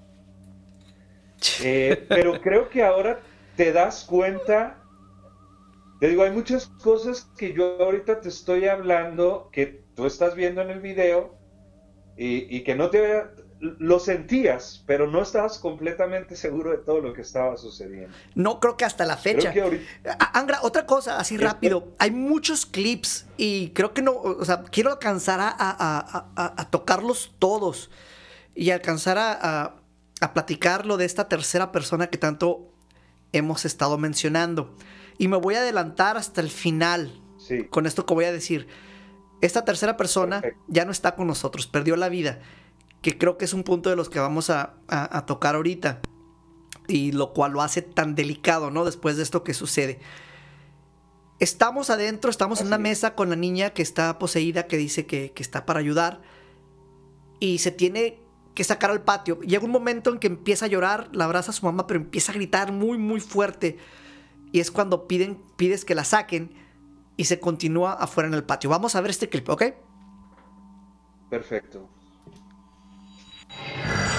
Eh, pero creo que ahora te das cuenta, te digo, hay muchas cosas que yo ahorita te estoy hablando, que tú estás viendo en el video, y, y que no te lo sentías, pero no estabas completamente seguro de todo lo que estaba sucediendo. No creo que hasta la fecha. Ahorita- Angra, otra cosa, así Este- rápido. Hay muchos clips y creo que no, o sea, quiero alcanzar a, a- a- a- tocarlos todos y alcanzar a, a- a platicar lo de esta tercera persona que tanto hemos estado mencionando. Y me voy a adelantar hasta el final Sí, con esto que voy a decir. Esta tercera persona Perfecto. ya no está con nosotros, perdió la vida, que creo que es un punto de los que vamos a, a- a tocar ahorita, y lo cual lo hace tan delicado, ¿no? Después de esto que sucede. Estamos adentro, estamos en una es. mesa con la niña que está poseída, que dice que, que está para ayudar, y se tiene que sacar al patio. Llega un momento en que empieza a llorar, la abraza a su mamá, pero empieza a gritar muy, muy fuerte. Y es cuando piden, pides que la saquen y se continúa afuera en el patio. Vamos a ver este clip, ¿ok? perfecto. Yeah.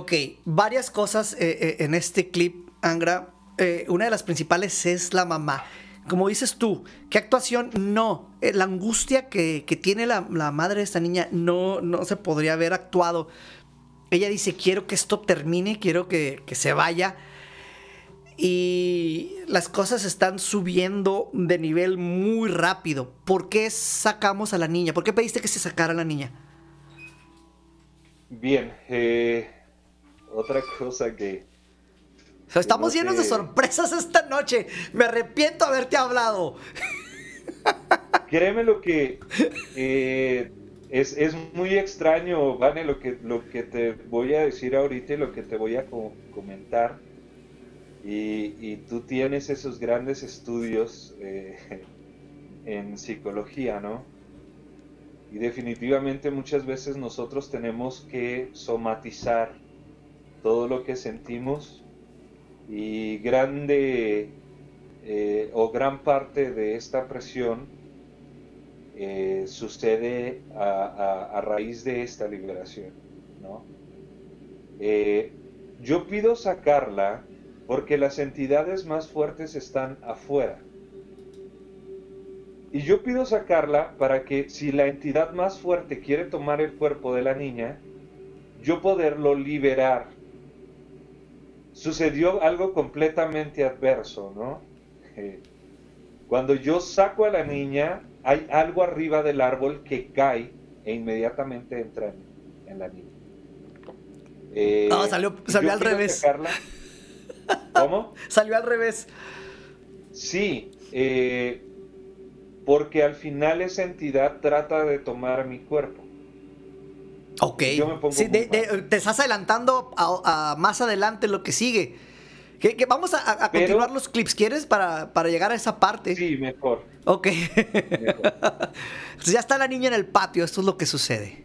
Ok, varias cosas eh, eh, en este clip, Angra. Eh, una de las principales es la mamá. Como dices tú, ¿qué actuación? No. La angustia que, tiene la, la madre de esta niña no, no se podría haber actuado. Ella dice, quiero que esto termine, quiero que, que se vaya. y las cosas están subiendo de nivel muy rápido. ¿Por qué sacamos a la niña? ¿Por qué pediste que se sacara a la niña? Bien, eh, otra cosa que... O sea, estamos No llenos de sorpresas esta noche. Me arrepiento de haberte hablado. Créeme lo que eh, es, es muy extraño, Vane, lo que, lo que te voy a decir ahorita y lo que te voy a co- comentar. Y, y tú tienes esos grandes estudios eh, en psicología, ¿no? Y definitivamente muchas veces nosotros tenemos que somatizar todo lo que sentimos y grande eh, o gran parte de esta presión eh, sucede a, raíz de esta liberación, ¿no? Eh, yo pido sacarla porque las entidades más fuertes están afuera. Y yo pido sacarla para que si la entidad más fuerte quiere tomar el cuerpo de la niña, yo poderlo liberar. Sucedió algo completamente adverso, ¿no? Eh, cuando yo saco a la niña, hay algo arriba del árbol que cae e inmediatamente entra en, en la niña. Eh, No, salió- salió yo al revés. sacarla. ¿Cómo? Salió al revés. Sí, eh, porque al final esa entidad trata de tomar mi cuerpo. Ok. Yo me pongo Sí, de- te estás adelantando a, a más adelante lo que sigue. Que, que vamos a, a- a Pero- continuar los clips, ¿quieres? Para, para llegar a esa parte. Sí, mejor. Ok. mejor. Entonces ya está la niña en el patio, esto es lo que sucede.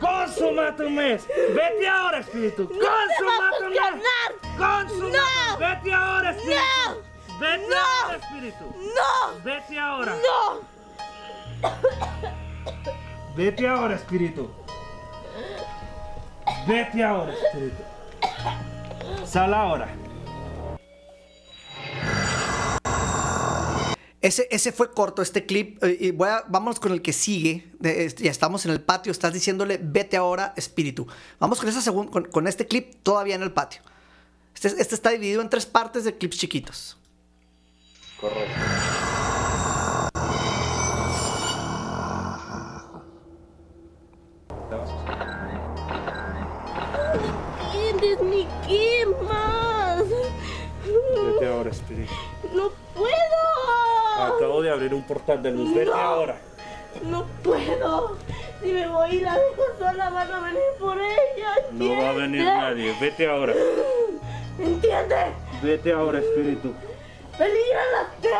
¡Consumate! ¡Consumate! ¡Vete ahora, espíritu! ¡Consumate! ¡Consumate! ¡No! ¡Vete ahora, espíritu! ¡No! ¡Vete ¡No! ahora, espíritu! ¡No! ¡Vete ahora! ¡No! ¡Vete ahora, espíritu! ¡Vete ahora, espíritu! ¡Sal ahora! Ese, ese fue corto, este clip. eh, y voy a- vámonos con el que sigue. De- ya estamos en el patio. Estás diciéndole, vete ahora, espíritu. Vamos con, esa segun- con, con este clip todavía en el patio. Este, este está dividido en tres partes de clips chiquitos. Correcto. ¿Entiendes ni qué más? ¡Vete ahora, espíritu! Abrir un portal de luz. ¡Vete No. ahora! ¡No puedo! Si me voy y la dejo sola, van a venir por ella. No va a venir nadie. ¡Vete ahora! ¿Entiendes? ¡Vete ahora, espíritu! ¡Peligran las tres!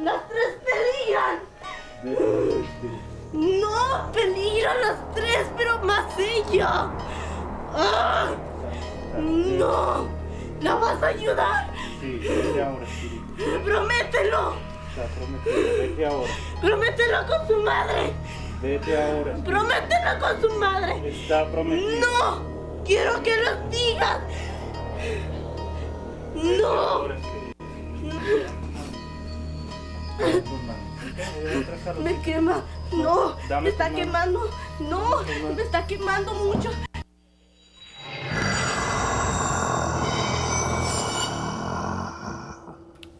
¡Las tres peligran! ¡Vete ahora, espíritu! ¡No! ¡Peligran las tres, pero más ella! ¡Ah! ¡No! ¿La vas a ayudar? Sí, vete ahora, espíritu. ¡Promételo! Está prometido. Vete ahora. ¡Promételo con su madre! Vete ahora. ¡Promételo con su madre! Está prometido. ¡No! ¡Quiero que los digas! ¡No! ¡Me quema! ¡No! Dame ¡Me está quemando! ¡No! ¡Me está quemando mucho!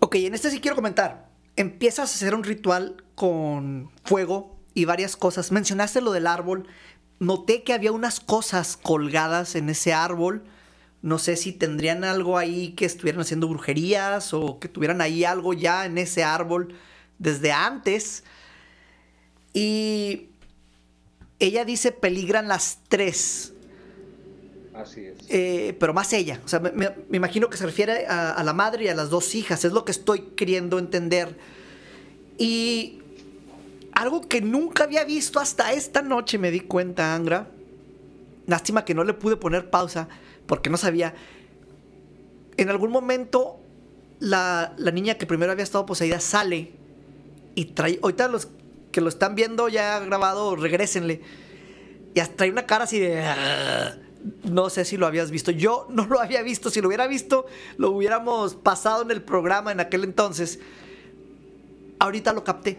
Ok, en este sí quiero comentar. Empiezas a hacer un ritual con fuego y varias cosas. Mencionaste lo del árbol. Noté que había unas cosas colgadas en ese árbol. No sé si tendrían algo ahí que estuvieran haciendo brujerías o que tuvieran ahí algo ya en ese árbol desde antes. Y ella dice peligran las tres. Así es. Eh, pero más ella. O sea, me, me- imagino que se refiere a, a la madre y a las dos hijas. Es lo que estoy queriendo entender. Y algo que nunca había visto hasta esta noche me di cuenta, Angra. Lástima que no le pude poner pausa porque no sabía. En algún momento, la, la niña que primero había estado poseída sale y trae. Ahorita los que lo están viendo ya grabado, regrésenle. Y hasta trae una cara así de. No sé si lo habías visto. Yo no lo había visto. Si lo hubiera visto, lo hubiéramos pasado en el programa en aquel entonces. ahorita lo capté.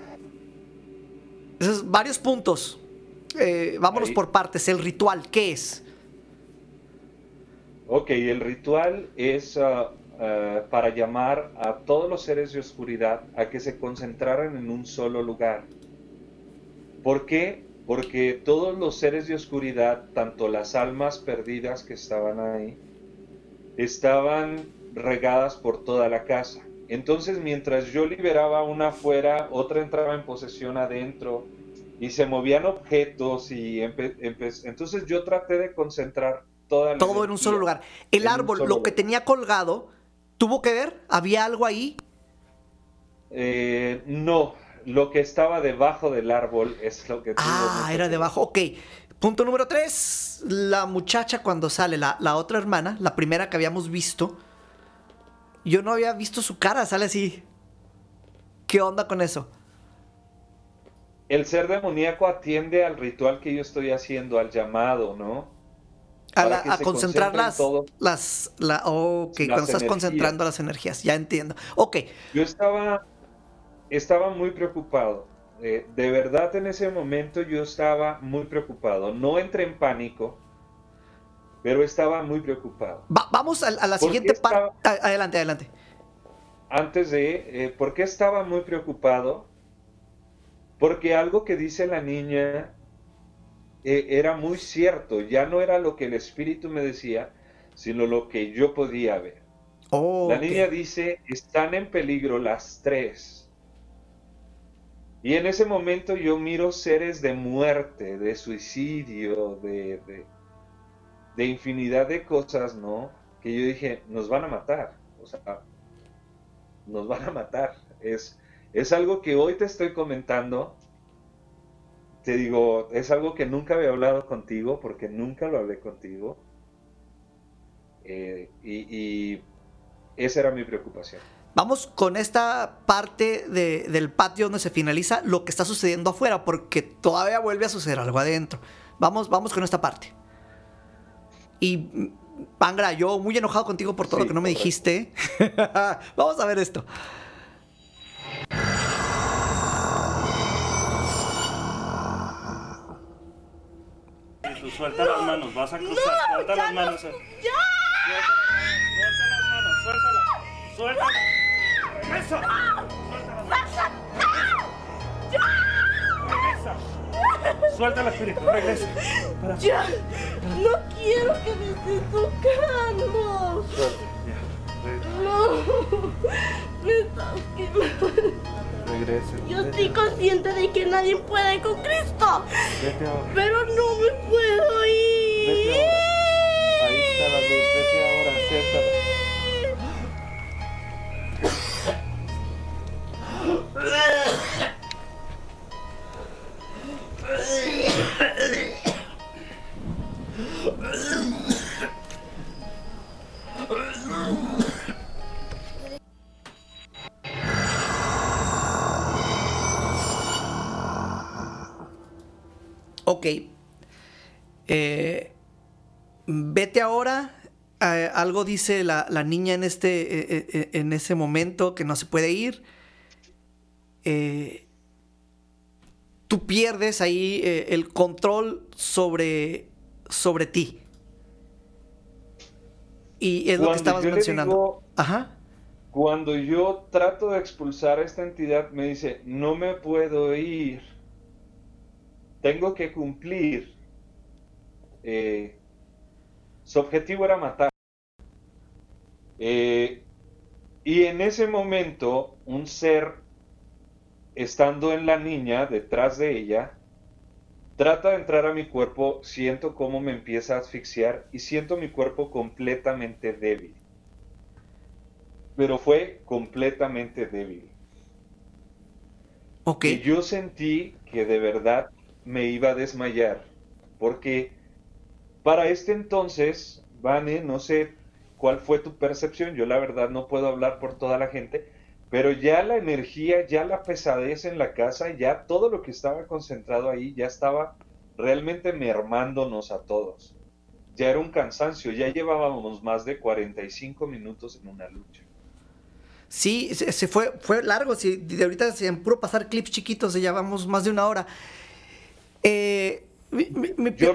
Esos varios puntos. Eh, vámonos Ahí. por partes. El ritual, ¿qué es? Ok, el ritual es ah, para llamar a todos los seres de oscuridad a que se concentraran en un solo lugar. ¿Por qué? Porque todos los seres de oscuridad, tanto las almas perdidas que estaban ahí, estaban regadas por toda la casa. Entonces, mientras yo liberaba una afuera, otra entraba en posesión adentro y se movían objetos y entonces yo traté de concentrar toda la Todo en un solo lugar. El árbol, lo que tenía colgado, ¿tuvo que ver? ¿Había algo ahí? Eh, no, lo que estaba debajo del árbol es lo que Ah, era debajo. Ok. Punto número tres. La muchacha cuando sale, la, la otra hermana, la primera que habíamos visto, yo no había visto su cara, sale así. ¿Qué onda con eso? El ser demoníaco atiende al ritual que yo estoy haciendo, al llamado, ¿no? A, la- a concentrar las, las, la, ok, Las cuando estás energías. concentrando las energías, ya entiendo. Ok, Yo estaba, estaba muy preocupado. Eh, de verdad en ese momento yo estaba muy preocupado. No entré en pánico, pero estaba muy preocupado. va- vamos a, a la ¿Por siguiente parte. Adelante, adelante. Antes de, eh, ¿por qué estaba muy preocupado? Porque algo que dice la niña eh, era muy cierto. Ya no era lo que el espíritu me decía, sino lo que yo podía ver. Oh, La niña dice, están en peligro las tres. Y en ese momento yo miro seres de muerte, de suicidio, de, de, infinidad de cosas, ¿no? Que yo dije, nos van a matar. O sea, nos van a matar. Es, es algo que hoy te estoy comentando. Te digo, es algo que nunca había hablado contigo, porque nunca lo hablé contigo. Eh, y esa era mi preocupación. Vamos con esta parte de- del patio donde se finaliza lo que está sucediendo afuera, porque todavía vuelve a suceder algo adentro. Vamos, vamos con esta parte. Y Pangra, yo muy enojado contigo por todo Sí, lo que no me dijiste. vamos a ver esto. Suelta las manos, vas a cruzar, suelta las manos. Suelta, suelta las manos, suéltalas, suéltalas. Regresa. Suelta las manos. Regresa. Suelta el espíritu, regresa. Para. Ya, no quiero que me estés tocando. Ya, No, me estás quemando. regresa. Yo estoy consciente de que nadie puede con Cristo, Vete ahora. pero no me puedo Vete ir. ahora. Ahí está la luz, vete ahora, acéptala. Algo dice la, la niña en, este, eh, eh, en ese momento que no se puede ir. Eh, tú pierdes ahí eh, el control sobre, sobre ti. Y es lo que Cuando estabas mencionando. digo- Ajá. Cuando yo trato de expulsar a esta entidad, me dice, no me puedo ir. Tengo que cumplir. Eh, su objetivo era matar. Eh, y en ese momento, un ser, estando en la niña, detrás de ella, trata de entrar a mi cuerpo, siento cómo me empieza a asfixiar y siento mi cuerpo completamente débil pero fue completamente débil. Ok. Y yo sentí que de verdad me iba a desmayar, porque para este entonces, Vane, no sé cuál fue tu percepción, yo la verdad no puedo hablar por toda la gente, pero ya la energía, ya la pesadez en la casa, ya todo lo que estaba concentrado ahí, ya estaba realmente mermándonos a todos. Ya era un cansancio, ya llevábamos más de 45 minutos en una lucha. Sí, se, fue, fue largo. sí, de ahorita en puro pasar clips chiquitos, ya vamos más de una hora. Eh, mi, mi- mi- Yo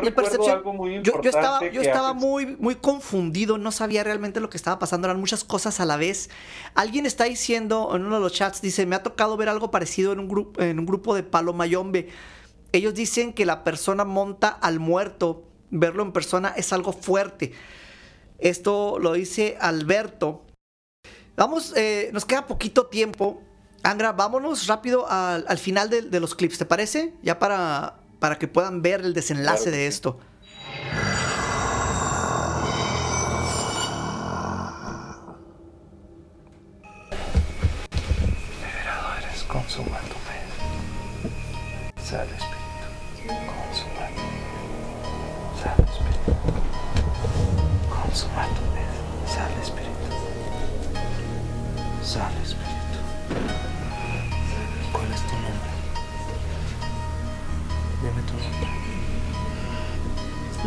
algo muy yo, yo estaba, importante yo que estaba haces- muy, muy confundido, no sabía realmente lo que estaba pasando, eran muchas cosas a la vez. Alguien está diciendo en uno de los chats, dice, me ha tocado ver algo parecido en un, grupo en un grupo de Palo Mayombe. Ellos dicen que la persona monta al muerto, verlo en persona es algo fuerte. Esto lo dice Alberto. Vamos, eh, nos queda poquito tiempo. Angra, vámonos rápido al, al final de, de los clips, ¿te parece? Ya para, para que puedan ver el desenlace Claro de esto.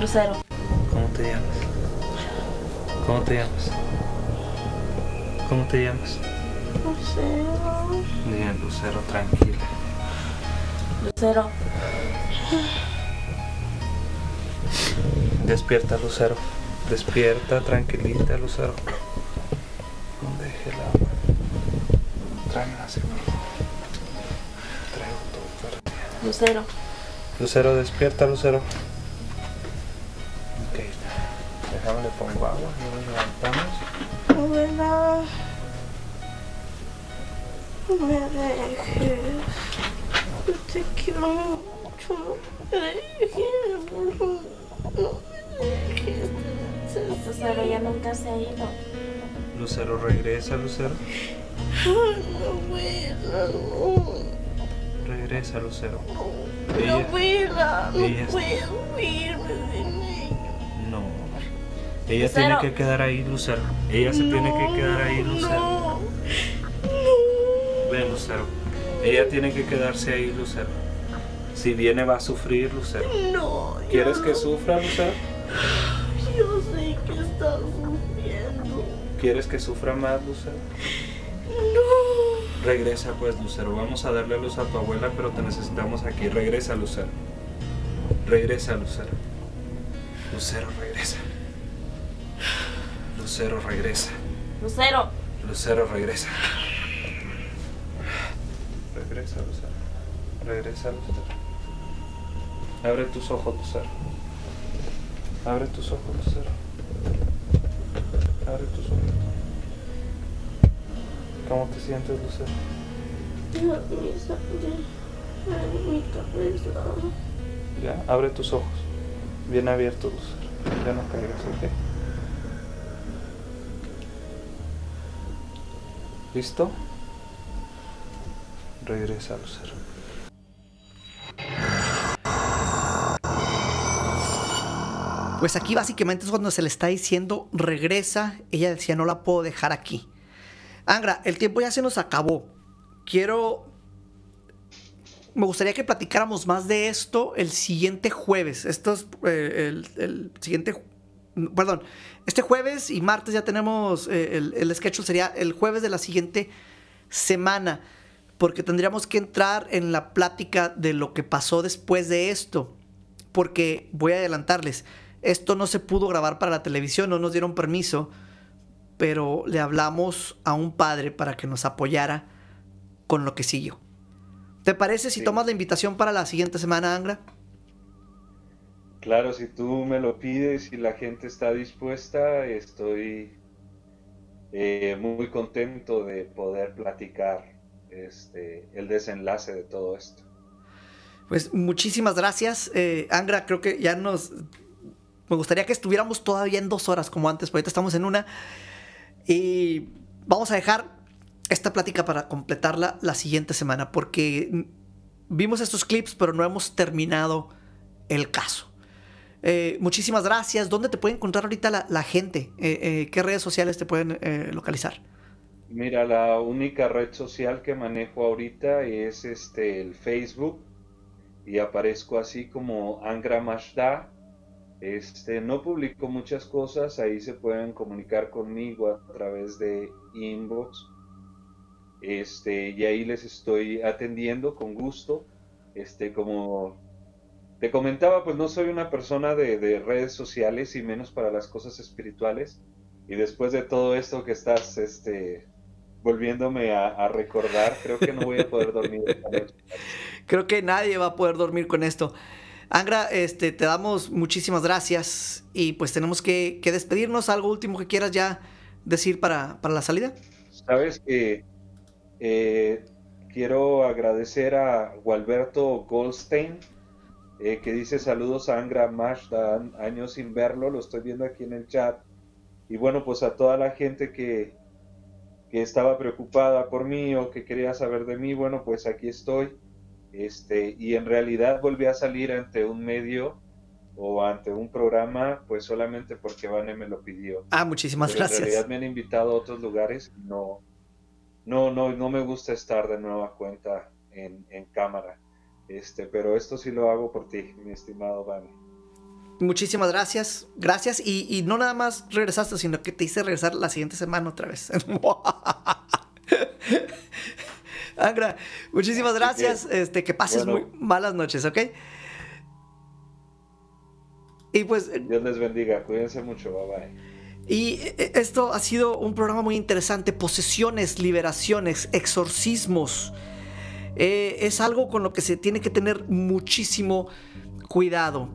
Lucero. ¿Cómo te llamas? ¿Cómo te llamas? ¿Cómo te llamas? Lucero. Bien, Lucero, tranquila. Lucero. Despierta, Lucero. Despierta, tranquilita, Lucero. Deje el agua. Tráeme una por favor. Traigo todo para. Lucero. Lucero, despierta, Lucero. Déjame le pongo agua. No nos levantamos. Abuela. No me dejes. Yo te quiero mucho. No me dejes. por favor. No me dejes. Lucero ya nunca se ha ido. Lucero, regresa, Lucero. Ay, abuela, no. Regresa, Lucero. No, abuela, no puedo irme de mí. No. Ella Lucero. tiene que quedar ahí, Lucero. Ella se tiene que quedar ahí, Lucero. No, no. Ven, Lucero. Ella tiene que quedarse ahí, Lucero. Si viene va a sufrir, Lucero. No, ¿Quieres que sufra, Lucero? Yo sé que estás sufriendo. ¿Quieres que sufra más, Lucero? No. Regresa pues, Lucero. Vamos a darle luz a tu abuela, pero te necesitamos aquí. Regresa, Lucero. Regresa, Lucero. Lucero, regresa. Lucero, regresa. Lucero. Lucero, regresa. Regresa, Lucero. Regresa, Lucero. Abre tus ojos, Lucero. Abre tus ojos, Lucero. Abre tus ojos. ¿Cómo te sientes, Lucero? Mi cabeza. Ya, abre tus ojos. Bien abiertos, Lucero. Ya no caigas, ¿ok? ¿Listo? Regresa, Lucero. Pues aquí básicamente es cuando se le está diciendo regresa. Ella decía no la puedo dejar aquí. Angra, el tiempo ya se nos acabó. Quiero. Me gustaría que platicáramos más de esto el siguiente jueves. Esto es eh, el, el siguiente. Perdón. Este jueves y martes ya tenemos eh, el, el sketch. Sería el jueves de la siguiente semana. Porque tendríamos que entrar en la plática de lo que pasó después de esto porque voy a adelantarles, esto no se pudo grabar para la televisión, no nos dieron permiso, pero le hablamos a un padre para que nos apoyara con lo que siguió. ¿Te parece si Sí. tomas la invitación para la siguiente semana, Angra? Claro, si tú me lo pides y la gente está dispuesta, estoy eh, muy contento de poder platicar este, el desenlace de todo esto. Pues muchísimas gracias, eh, Angra. Creo que ya nos. Me gustaría que estuviéramos todavía en dos horas como antes, pero ahorita estamos en una. Y vamos a dejar esta plática para completarla la siguiente semana, porque vimos estos clips, pero no hemos terminado el caso. Eh, muchísimas gracias. ¿Dónde te puede encontrar ahorita la, gente? Eh, eh, ¿Qué redes sociales te pueden eh, localizar? Mira, la única red social que manejo ahorita es este el Facebook y aparezco así como Angra Mashda. Este, no publico muchas cosas, ahí se pueden comunicar conmigo a través de inbox este, y ahí les estoy atendiendo con gusto. Este, como te comentaba, pues no soy una persona de, de redes sociales y menos para las cosas espirituales. Y después de todo esto que estás este, volviéndome a, a recordar, creo que no voy a poder dormir. Creo que nadie va a poder dormir con esto. Angra, este, te damos muchísimas gracias y pues tenemos que, que despedirnos. ¿Algo último que quieras ya decir para, para la salida? Sabes que eh, quiero agradecer a Gualberto Goldstein, eh, que dice saludos a Angra Mazda, años sin verlo, lo estoy viendo aquí en el chat. Y bueno, pues a toda la gente que, que estaba preocupada por mí o que quería saber de mí, bueno, pues aquí estoy. Este, y en realidad volví a salir ante un medio o ante un programa, pues solamente porque Vane me lo pidió. Ah, muchísimas Pero En gracias. realidad me han invitado a otros lugares y no, no, no, no me gusta estar de nueva cuenta en, en cámara. Este, pero esto sí lo hago por ti, mi estimado Vane. Muchísimas gracias. Gracias. Y, y no nada más regresaste, sino que te hice regresar la siguiente semana otra vez. Angra, muchísimas gracias. Este, que pases Bueno. muy malas noches, ¿ok? Y pues Dios les bendiga, cuídense mucho, bye bye. Y eh, esto ha sido un programa muy interesante. Posesiones, liberaciones, exorcismos. Eh, es algo con lo que se tiene que tener muchísimo cuidado.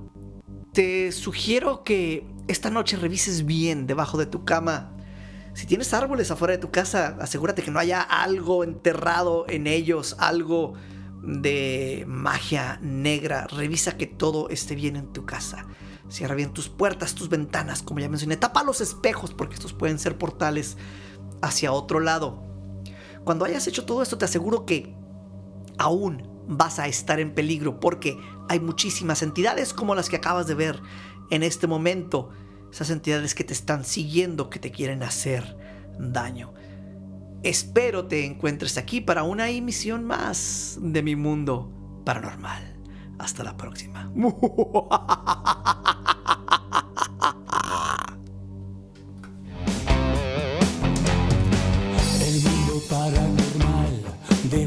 Te sugiero que esta noche revises bien debajo de tu cama. Si tienes árboles afuera de tu casa, asegúrate que no haya algo enterrado en ellos, algo de magia negra. Revisa que todo esté bien en tu casa. Cierra bien tus puertas, tus ventanas, como ya mencioné. Tapa los espejos porque estos pueden ser portales hacia otro lado. Cuando hayas hecho todo esto, te aseguro que aún vas a estar en peligro porque hay muchísimas entidades como las que acabas de ver en este momento. Esas entidades que te están siguiendo, que te quieren hacer daño. Espero te encuentres aquí para una emisión más de mi mundo paranormal. Hasta la próxima. El mundo paranormal de